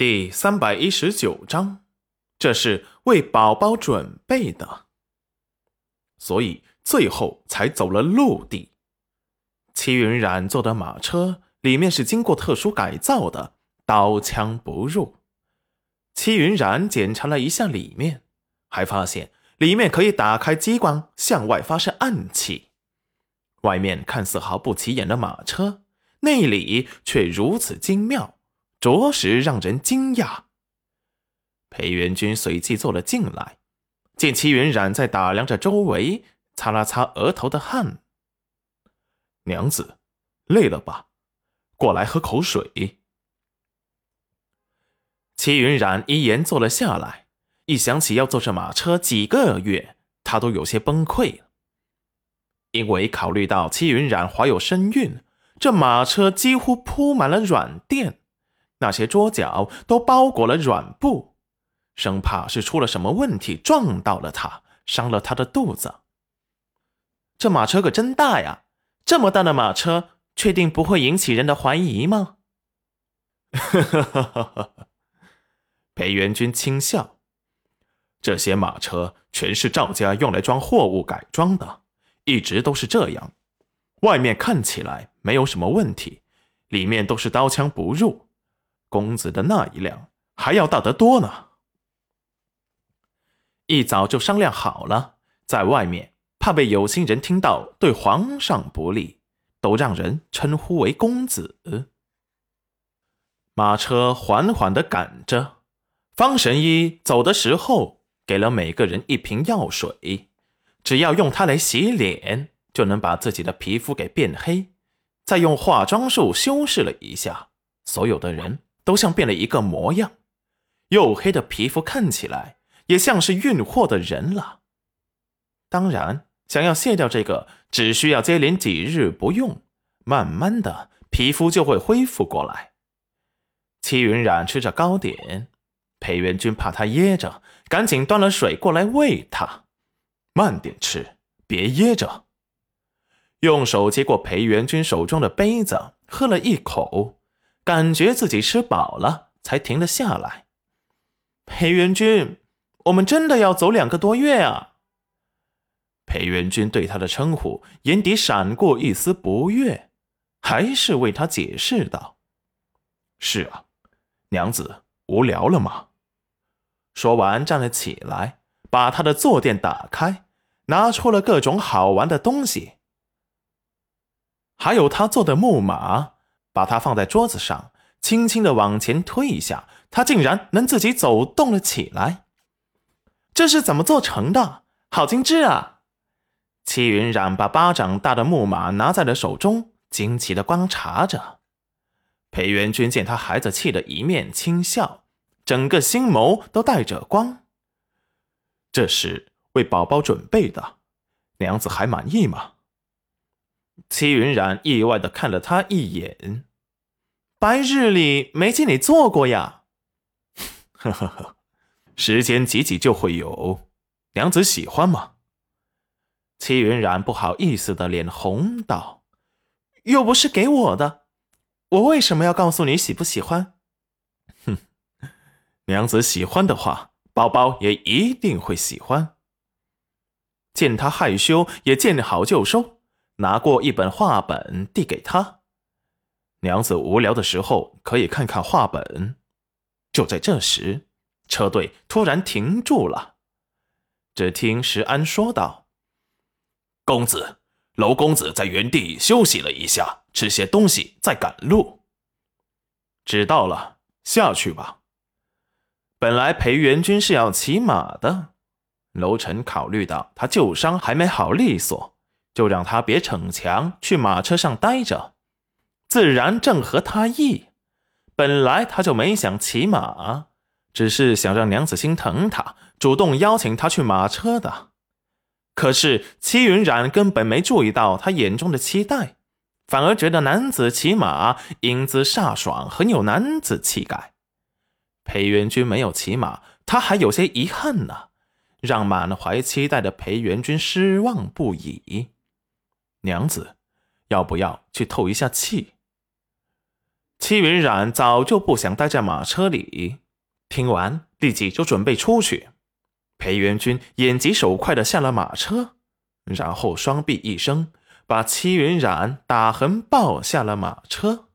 第三百一十九章，这是为宝宝准备的，所以最后才走了陆地。齐云冉坐的马车里面是经过特殊改造的，刀枪不入。齐云冉检查了一下里面，还发现里面可以打开机关向外发射暗器。外面看似毫不起眼的马车，内里却如此精妙。着实让人惊讶。裴元君随即坐了进来，见齐云冉在打量着周围，擦了擦额头的汗。娘子，累了吧？过来喝口水。齐云冉一言坐了下来，一想起要坐这马车几个月，他都有些崩溃。因为考虑到齐云冉怀有身孕，这马车几乎铺满了软垫。那些桌角都包裹了软布，生怕是出了什么问题，撞到了他，伤了他的肚子。这马车可真大呀！这么大的马车，确定不会引起人的怀疑吗？哈哈哈哈哈！裴元君轻笑：“这些马车全是赵家用来装货物改装的，一直都是这样。外面看起来没有什么问题，里面都是刀枪不入。”公子的那一辆还要大得多呢。一早就商量好了，在外面怕被有心人听到对皇上不利，都让人称呼为公子。马车缓缓的赶着，方神医走的时候给了每个人一瓶药水，只要用它来洗脸，就能把自己的皮肤给变黑。再用化妆术修饰了一下，所有的人。都像变了一个模样，黝黑的皮肤看起来也像是运货的人了。当然，想要卸掉这个，只需要接连几日不用，慢慢的皮肤就会恢复过来。齐云染吃着糕点，裴元君怕他噎着，赶紧端了水过来喂他。慢点吃，别噎着。用手接过裴元君手中的杯子，喝了一口。感觉自己吃饱了，才停了下来。裴元君，我们真的要走两个多月啊！裴元君对他的称呼眼底闪过一丝不悦，还是为他解释道：“是啊，娘子无聊了吗？”说完，站了起来，把他的坐垫打开，拿出了各种好玩的东西，还有他坐的木马。把它放在桌子上，轻轻的往前推一下，它竟然能自己走动了起来。这是怎么做成的？好精致啊！戚云染把巴掌大的木马拿在了手中，惊奇的观察着。裴元君见他孩子气的一面，轻笑，整个心眸都带着光。这是为宝宝准备的，娘子还满意吗？戚云染意外的看了他一眼，白日里没见你做过呀。呵呵呵，时间挤挤就会有。娘子喜欢吗？戚云染不好意思的脸红道：“又不是给我的，我为什么要告诉你喜不喜欢？”哼，娘子喜欢的话，宝宝也一定会喜欢。见他害羞，也见好就收。拿过一本画本递给他，娘子无聊的时候可以看看画本。就在这时，车队突然停住了。只听石安说道：“公子，娄公子在原地休息了一下，吃些东西，再赶路。”知道了，下去吧。本来裴元君是要骑马的，楼臣考虑到他旧伤还没好利索。就让他别逞强，去马车上待着，自然正合他意。本来他就没想骑马，只是想让娘子心疼他，主动邀请他去马车的。可是戚云染根本没注意到他眼中的期待，反而觉得男子骑马英姿飒爽，很有男子气概。裴元君没有骑马，他还有些遗憾呢，让满怀期待的裴元君失望不已。娘子，要不要去透一下气？戚云染早就不想待在马车里，听完立即就准备出去。裴元军眼疾手快的下了马车，然后双臂一伸，把戚云染打横抱下了马车。